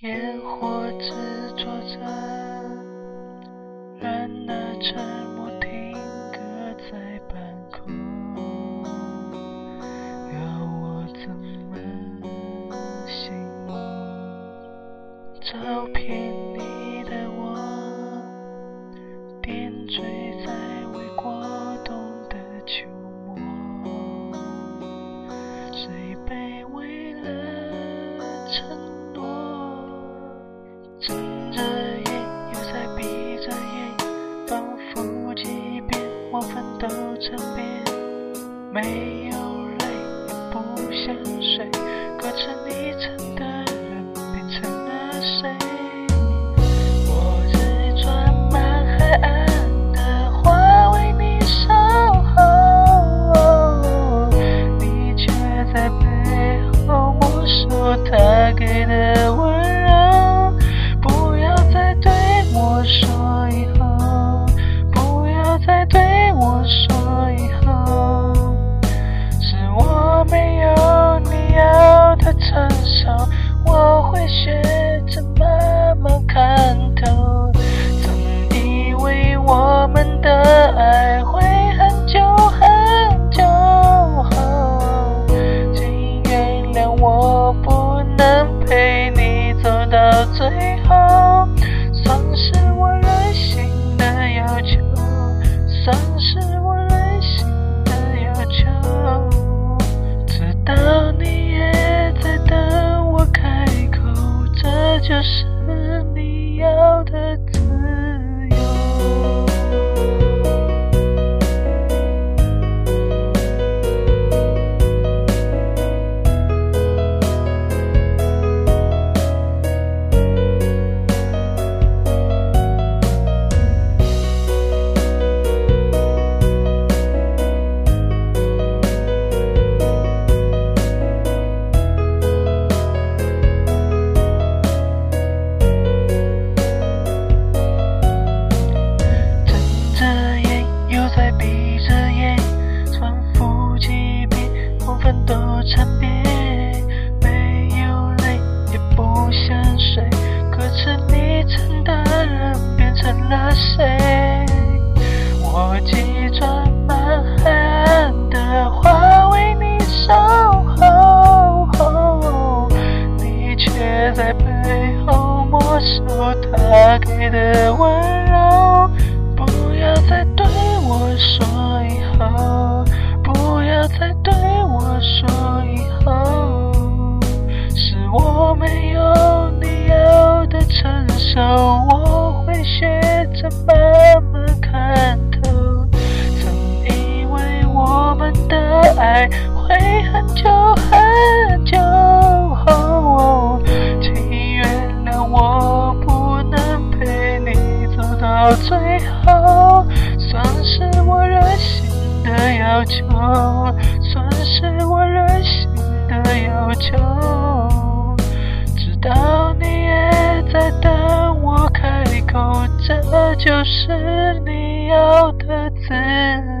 烟火执着着，让那沉默停格在半空。要我怎么形容？照片都成遍，没有泪也不想睡，隔成一层的人变成了谁？我日转满海岸的花为你守候，你却在背后没收他给的最你真的人变成了谁？我急转满海岸的花为你守候，你却在背后没收他给的温柔。不要再对我说以后，不要再对我说以后，是我没有成熟，我会学着慢慢看透。曾以为我们的爱会很久很久后，请原谅我不能陪你走到最后，算是我任性的要求，算是我任性的要求。够，这就是你要的自由。